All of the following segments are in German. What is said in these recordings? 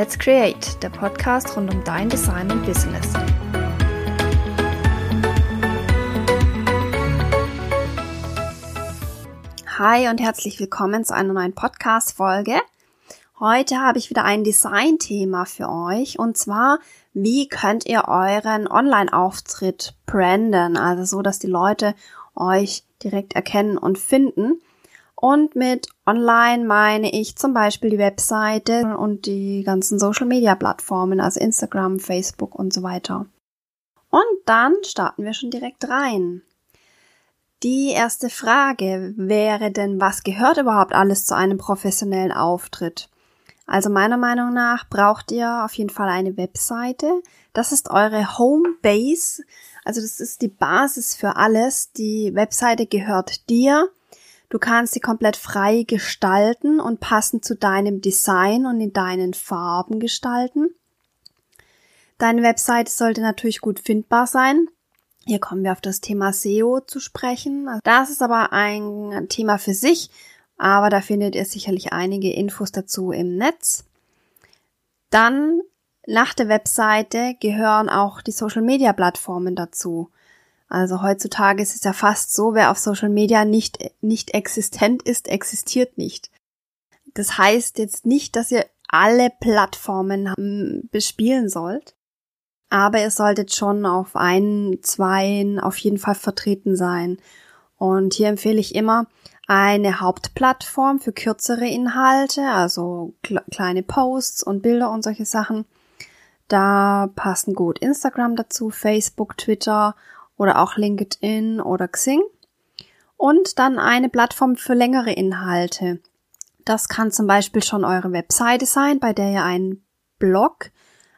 Let's Create, der Podcast rund um dein Design und Business. Hi und herzlich willkommen zu einer neuen Podcast-Folge. Heute habe ich wieder ein Design-Thema für euch und zwar, wie könnt ihr euren Online-Auftritt branden, also so, dass die Leute euch direkt erkennen und finden. Und mit online meine ich zum Beispiel die Webseite und die ganzen Social Media Plattformen, also Instagram, Facebook und so weiter. Und dann starten wir schon direkt rein. Die erste Frage wäre denn, was gehört überhaupt alles zu einem professionellen Auftritt? Also meiner Meinung nach braucht ihr auf jeden Fall eine Webseite. Das ist eure Homebase. Also das ist die Basis für alles. Die Webseite gehört dir Du kannst sie komplett frei gestalten und passend zu deinem Design und in deinen Farben gestalten. Deine Webseite sollte natürlich gut findbar sein. Hier kommen wir auf das Thema SEO zu sprechen. Das ist aber ein Thema für sich, aber da findet ihr sicherlich einige Infos dazu im Netz. Dann nach der Webseite gehören auch die Social Media Plattformen dazu. Also heutzutage ist es ja fast so, wer auf Social Media nicht, nicht existent ist, existiert nicht. Das heißt jetzt nicht, dass ihr alle Plattformen bespielen sollt, aber ihr solltet schon auf ein, zwei auf jeden Fall vertreten sein. Und hier empfehle ich immer eine Hauptplattform für kürzere Inhalte, also kleine Posts und Bilder und solche Sachen. Da passen gut Instagram dazu, Facebook, Twitter oder auch LinkedIn oder Xing. Und dann eine Plattform für längere Inhalte. Das kann zum Beispiel schon eure Webseite sein, bei der ihr einen Blog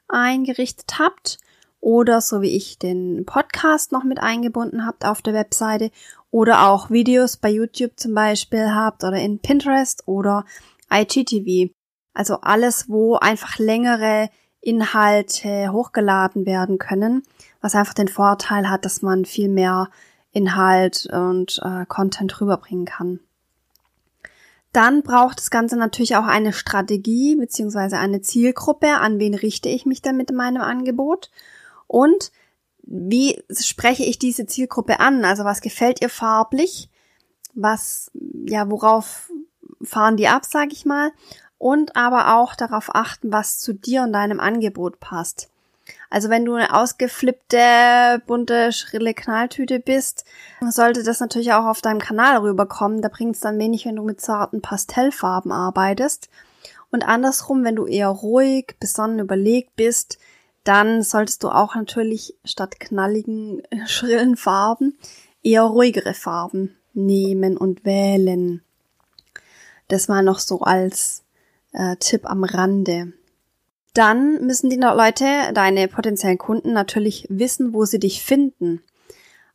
eingerichtet habt oder so wie ich den Podcast noch mit eingebunden habt auf der Webseite oder auch Videos bei YouTube zum Beispiel habt oder in Pinterest oder IGTV. Also alles, wo einfach längere Inhalte hochgeladen werden können was einfach den Vorteil hat, dass man viel mehr Inhalt und äh, Content rüberbringen kann. Dann braucht das Ganze natürlich auch eine Strategie beziehungsweise eine Zielgruppe. An wen richte ich mich denn mit meinem Angebot? Und wie spreche ich diese Zielgruppe an? Also was gefällt ihr farblich? Was, ja, worauf fahren die ab, sag ich mal? Und aber auch darauf achten, was zu dir und deinem Angebot passt. Also wenn du eine ausgeflippte, bunte, schrille Knalltüte bist, sollte das natürlich auch auf deinem Kanal rüberkommen. Da bringt es dann wenig, wenn du mit zarten Pastellfarben arbeitest. Und andersrum, wenn du eher ruhig, besonnen, überlegt bist, dann solltest du auch natürlich statt knalligen, schrillen Farben eher ruhigere Farben nehmen und wählen. Das mal noch so als äh, Tipp am Rande. Dann müssen die Leute, deine potenziellen Kunden, natürlich wissen, wo sie dich finden.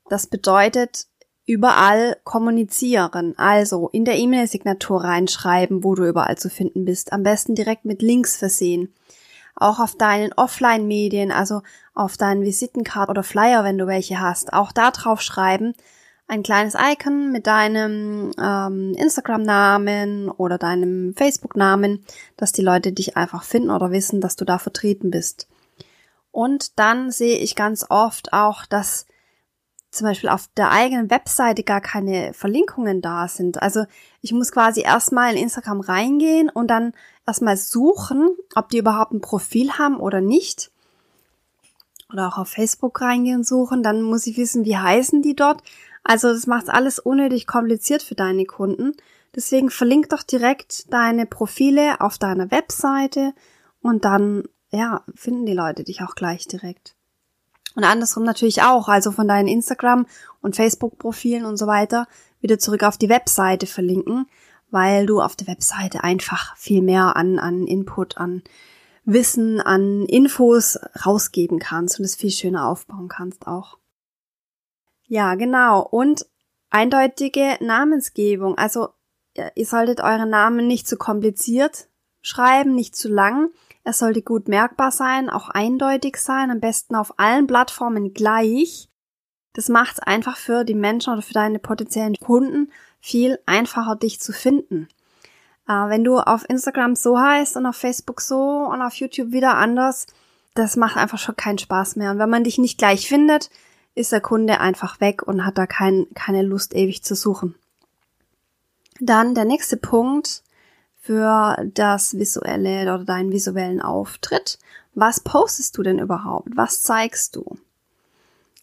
Das bedeutet, überall kommunizieren. Also in der E-Mail-Signatur reinschreiben, wo du überall zu finden bist. Am besten direkt mit Links versehen. Auch auf deinen Offline-Medien, also auf deinen Visitenkarten oder Flyer, wenn du welche hast, auch da drauf schreiben, ein kleines Icon mit deinem ähm, Instagram-Namen oder deinem Facebook-Namen, dass die Leute dich einfach finden oder wissen, dass du da vertreten bist. Und dann sehe ich ganz oft auch, dass zum Beispiel auf der eigenen Webseite gar keine Verlinkungen da sind. Also ich muss quasi erstmal in Instagram reingehen und dann erstmal suchen, ob die überhaupt ein Profil haben oder nicht. Oder auch auf Facebook reingehen und suchen. Dann muss ich wissen, wie heißen die dort. Also das macht alles unnötig kompliziert für deine Kunden. Deswegen verlink doch direkt deine Profile auf deiner Webseite und dann, ja, finden die Leute dich auch gleich direkt. Und andersrum natürlich auch, also von deinen Instagram- und Facebook-Profilen und so weiter wieder zurück auf die Webseite verlinken, weil du auf der Webseite einfach viel mehr an, an Input, an Wissen, an Infos rausgeben kannst und es viel schöner aufbauen kannst auch. Ja, genau. Und eindeutige Namensgebung. Also ihr solltet euren Namen nicht zu kompliziert schreiben, nicht zu lang. Er sollte gut merkbar sein, auch eindeutig sein, am besten auf allen Plattformen gleich. Das macht es einfach für die Menschen oder für deine potenziellen Kunden viel einfacher, dich zu finden. Äh, wenn du auf Instagram so heißt und auf Facebook so und auf YouTube wieder anders, das macht einfach schon keinen Spaß mehr. Und wenn man dich nicht gleich findet, ist der Kunde einfach weg und hat da kein, keine Lust, ewig zu suchen. Dann der nächste Punkt für das visuelle oder deinen visuellen Auftritt. Was postest du denn überhaupt? Was zeigst du?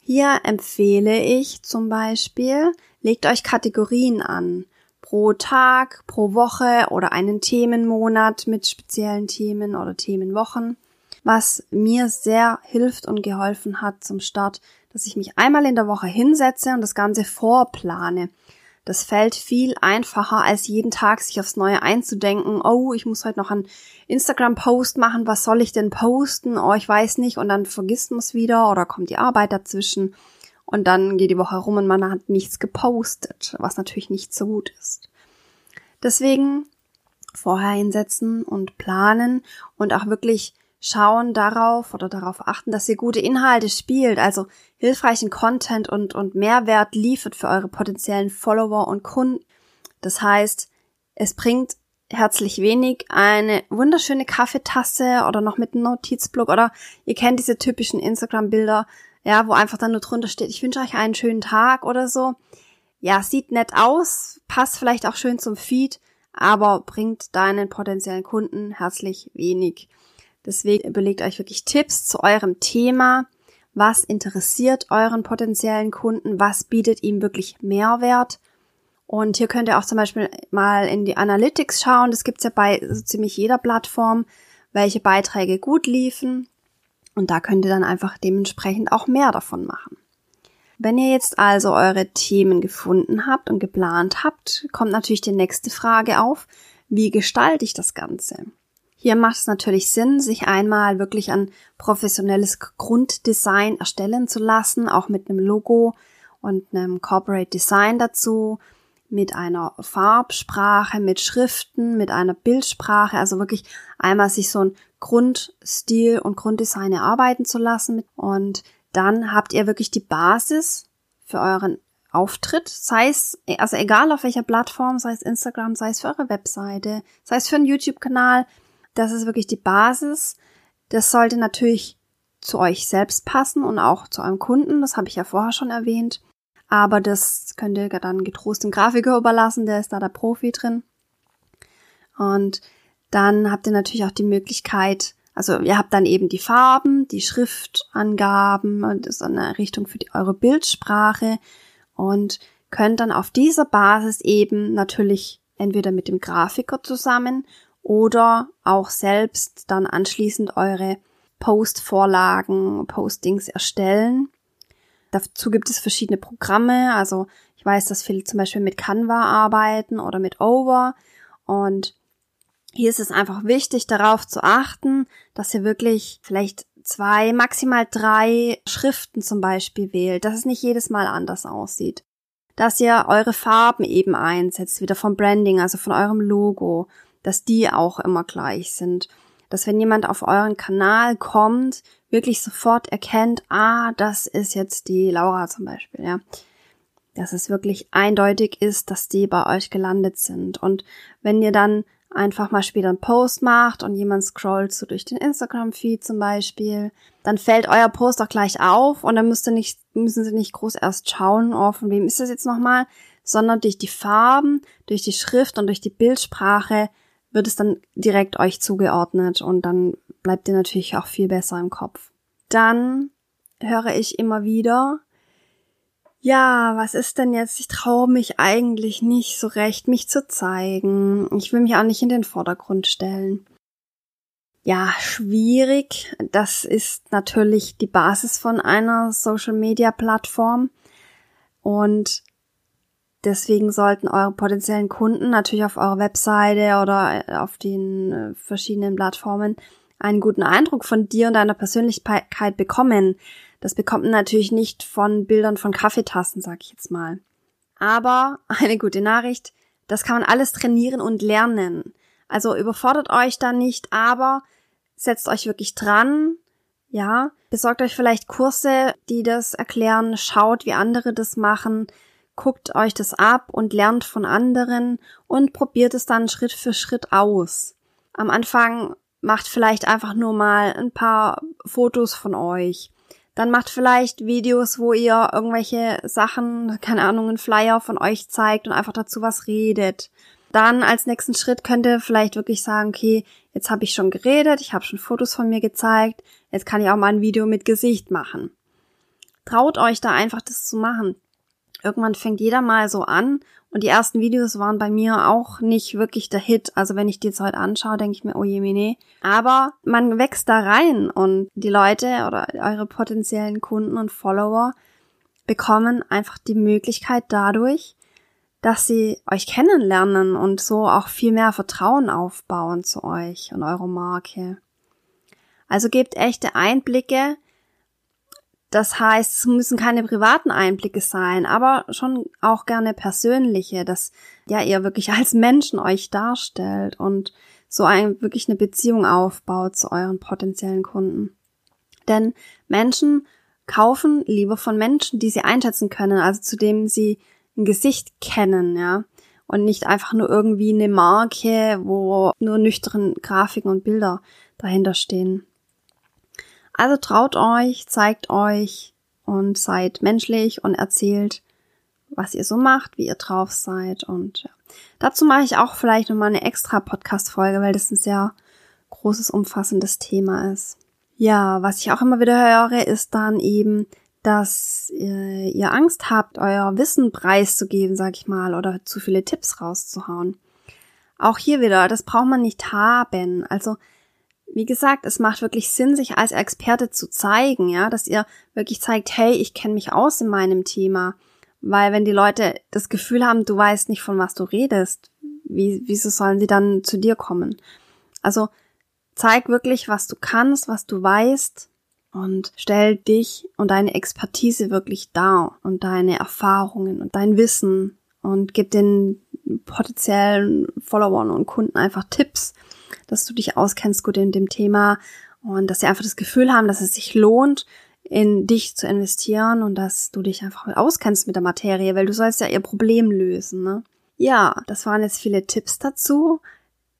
Hier empfehle ich zum Beispiel, legt euch Kategorien an. Pro Tag, pro Woche oder einen Themenmonat mit speziellen Themen oder Themenwochen. Was mir sehr hilft und geholfen hat zum Start, dass ich mich einmal in der Woche hinsetze und das Ganze vorplane. Das fällt viel einfacher, als jeden Tag sich aufs Neue einzudenken, oh, ich muss heute noch einen Instagram-Post machen, was soll ich denn posten? Oh, ich weiß nicht, und dann vergisst man es wieder oder kommt die Arbeit dazwischen und dann geht die Woche rum und man hat nichts gepostet, was natürlich nicht so gut ist. Deswegen vorher hinsetzen und planen und auch wirklich schauen darauf oder darauf achten, dass ihr gute Inhalte spielt, also hilfreichen Content und, und Mehrwert liefert für eure potenziellen Follower und Kunden. Das heißt, es bringt herzlich wenig eine wunderschöne Kaffeetasse oder noch mit einem Notizblock oder ihr kennt diese typischen Instagram-Bilder, ja, wo einfach dann nur drunter steht, ich wünsche euch einen schönen Tag oder so. Ja, sieht nett aus, passt vielleicht auch schön zum Feed, aber bringt deinen potenziellen Kunden herzlich wenig. Deswegen überlegt euch wirklich Tipps zu eurem Thema. Was interessiert euren potenziellen Kunden? Was bietet ihm wirklich Mehrwert? Und hier könnt ihr auch zum Beispiel mal in die Analytics schauen. Das gibt's ja bei so ziemlich jeder Plattform, welche Beiträge gut liefen. Und da könnt ihr dann einfach dementsprechend auch mehr davon machen. Wenn ihr jetzt also eure Themen gefunden habt und geplant habt, kommt natürlich die nächste Frage auf. Wie gestalte ich das Ganze? Hier macht es natürlich Sinn, sich einmal wirklich ein professionelles Grunddesign erstellen zu lassen, auch mit einem Logo und einem Corporate Design dazu, mit einer Farbsprache, mit Schriften, mit einer Bildsprache, also wirklich einmal sich so ein Grundstil und Grunddesign erarbeiten zu lassen. Und dann habt ihr wirklich die Basis für euren Auftritt, sei es, also egal auf welcher Plattform, sei es Instagram, sei es für eure Webseite, sei es für einen YouTube-Kanal, das ist wirklich die Basis. Das sollte natürlich zu euch selbst passen und auch zu eurem Kunden. Das habe ich ja vorher schon erwähnt. Aber das könnt ihr dann getrost dem Grafiker überlassen, der ist da der Profi drin. Und dann habt ihr natürlich auch die Möglichkeit, also ihr habt dann eben die Farben, die Schriftangaben und das ist eine Richtung für die, eure Bildsprache und könnt dann auf dieser Basis eben natürlich entweder mit dem Grafiker zusammen oder auch selbst dann anschließend eure Postvorlagen, Postings erstellen. Dazu gibt es verschiedene Programme. Also ich weiß, dass viele zum Beispiel mit Canva arbeiten oder mit Over. Und hier ist es einfach wichtig, darauf zu achten, dass ihr wirklich vielleicht zwei, maximal drei Schriften zum Beispiel wählt, dass es nicht jedes Mal anders aussieht. Dass ihr eure Farben eben einsetzt, wieder vom Branding, also von eurem Logo dass die auch immer gleich sind. Dass wenn jemand auf euren Kanal kommt, wirklich sofort erkennt, ah, das ist jetzt die Laura zum Beispiel, ja. Dass es wirklich eindeutig ist, dass die bei euch gelandet sind. Und wenn ihr dann einfach mal später einen Post macht und jemand scrollt so durch den Instagram-Feed zum Beispiel, dann fällt euer Post auch gleich auf und dann müsst ihr nicht, müssen sie nicht groß erst schauen, oh, von wem ist das jetzt nochmal, sondern durch die Farben, durch die Schrift und durch die Bildsprache wird es dann direkt euch zugeordnet und dann bleibt ihr natürlich auch viel besser im Kopf. Dann höre ich immer wieder, ja, was ist denn jetzt? Ich traue mich eigentlich nicht so recht, mich zu zeigen. Ich will mich auch nicht in den Vordergrund stellen. Ja, schwierig. Das ist natürlich die Basis von einer Social-Media-Plattform. Und Deswegen sollten eure potenziellen Kunden natürlich auf eurer Webseite oder äh, auf den äh, verschiedenen Plattformen einen guten Eindruck von dir und deiner Persönlichkeit bekommen. Das bekommt man natürlich nicht von Bildern von Kaffeetassen, sag ich jetzt mal. Aber eine gute Nachricht, das kann man alles trainieren und lernen. Also überfordert euch da nicht, aber setzt euch wirklich dran, ja, besorgt euch vielleicht Kurse, die das erklären, schaut, wie andere das machen, guckt euch das ab und lernt von anderen und probiert es dann Schritt für Schritt aus. Am Anfang macht vielleicht einfach nur mal ein paar Fotos von euch. Dann macht vielleicht Videos, wo ihr irgendwelche Sachen, keine Ahnung, einen Flyer von euch zeigt und einfach dazu was redet. Dann als nächsten Schritt könnt ihr vielleicht wirklich sagen, okay, jetzt habe ich schon geredet, ich habe schon Fotos von mir gezeigt, jetzt kann ich auch mal ein Video mit Gesicht machen. Traut euch da einfach das zu machen. Irgendwann fängt jeder mal so an und die ersten Videos waren bei mir auch nicht wirklich der Hit. Also wenn ich die jetzt heute anschaue, denke ich mir, oh je, nee. Aber man wächst da rein und die Leute oder eure potenziellen Kunden und Follower bekommen einfach die Möglichkeit dadurch, dass sie euch kennenlernen und so auch viel mehr Vertrauen aufbauen zu euch und eurer Marke. Also gebt echte Einblicke. Das heißt, es müssen keine privaten Einblicke sein, aber schon auch gerne persönliche, dass ja ihr wirklich als Menschen euch darstellt und so ein, wirklich eine Beziehung aufbaut zu euren potenziellen Kunden. Denn Menschen kaufen lieber von Menschen, die sie einschätzen können, also zu dem sie ein Gesicht kennen, ja. Und nicht einfach nur irgendwie eine Marke, wo nur nüchtern Grafiken und Bilder dahinter stehen. Also traut euch, zeigt euch und seid menschlich und erzählt, was ihr so macht, wie ihr drauf seid und ja. Dazu mache ich auch vielleicht nochmal eine extra Podcast-Folge, weil das ein sehr großes, umfassendes Thema ist. Ja, was ich auch immer wieder höre, ist dann eben, dass äh, ihr Angst habt, euer Wissen preiszugeben, sag ich mal, oder zu viele Tipps rauszuhauen. Auch hier wieder, das braucht man nicht haben. Also, wie gesagt, es macht wirklich Sinn, sich als Experte zu zeigen, ja, dass ihr wirklich zeigt, hey, ich kenne mich aus in meinem Thema. Weil wenn die Leute das Gefühl haben, du weißt nicht, von was du redest, wie, wieso sollen sie dann zu dir kommen? Also zeig wirklich, was du kannst, was du weißt und stell dich und deine Expertise wirklich dar und deine Erfahrungen und dein Wissen und gib den potenziellen Followern und Kunden einfach Tipps, dass du dich auskennst gut in dem Thema und dass sie einfach das Gefühl haben, dass es sich lohnt, in dich zu investieren und dass du dich einfach auskennst mit der Materie, weil du sollst ja ihr Problem lösen, ne? Ja, das waren jetzt viele Tipps dazu.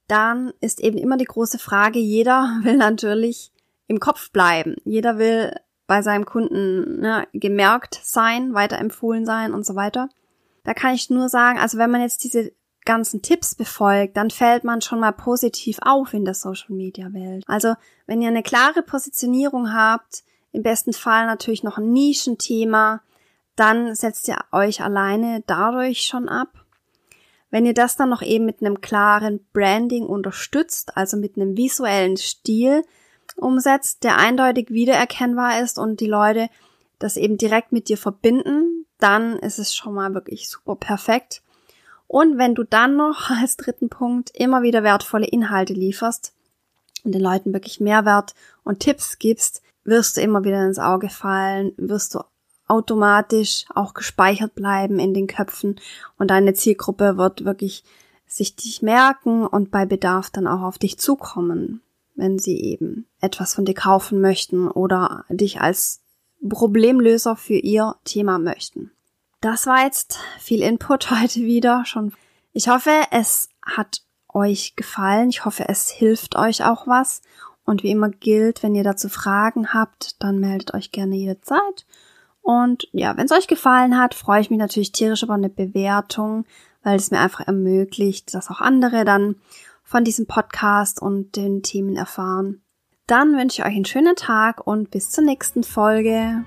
Dann ist eben immer die große Frage, jeder will natürlich im Kopf bleiben. Jeder will bei seinem Kunden ne, gemerkt sein, weiterempfohlen sein und so weiter. Da kann ich nur sagen, also wenn man jetzt diese ganzen Tipps befolgt, dann fällt man schon mal positiv auf in der Social Media Welt. Also wenn ihr eine klare Positionierung habt, im besten Fall natürlich noch ein Nischenthema, dann setzt ihr euch alleine dadurch schon ab. Wenn ihr das dann noch eben mit einem klaren Branding unterstützt, also mit einem visuellen Stil, umsetzt, der eindeutig wiedererkennbar ist und die Leute das eben direkt mit dir verbinden, dann ist es schon mal wirklich super perfekt. Und wenn du dann noch als dritten Punkt immer wieder wertvolle Inhalte lieferst und den Leuten wirklich Mehrwert und Tipps gibst, wirst du immer wieder ins Auge fallen, wirst du automatisch auch gespeichert bleiben in den Köpfen und deine Zielgruppe wird wirklich sich dich merken und bei Bedarf dann auch auf dich zukommen wenn sie eben etwas von dir kaufen möchten oder dich als Problemlöser für ihr Thema möchten. Das war jetzt viel Input heute wieder schon. Ich hoffe, es hat euch gefallen. Ich hoffe, es hilft euch auch was. Und wie immer gilt, wenn ihr dazu Fragen habt, dann meldet euch gerne jederzeit. Und ja, wenn es euch gefallen hat, freue ich mich natürlich tierisch über eine Bewertung, weil es mir einfach ermöglicht, dass auch andere dann von diesem Podcast und den Themen erfahren. Dann wünsche ich euch einen schönen Tag und bis zur nächsten Folge.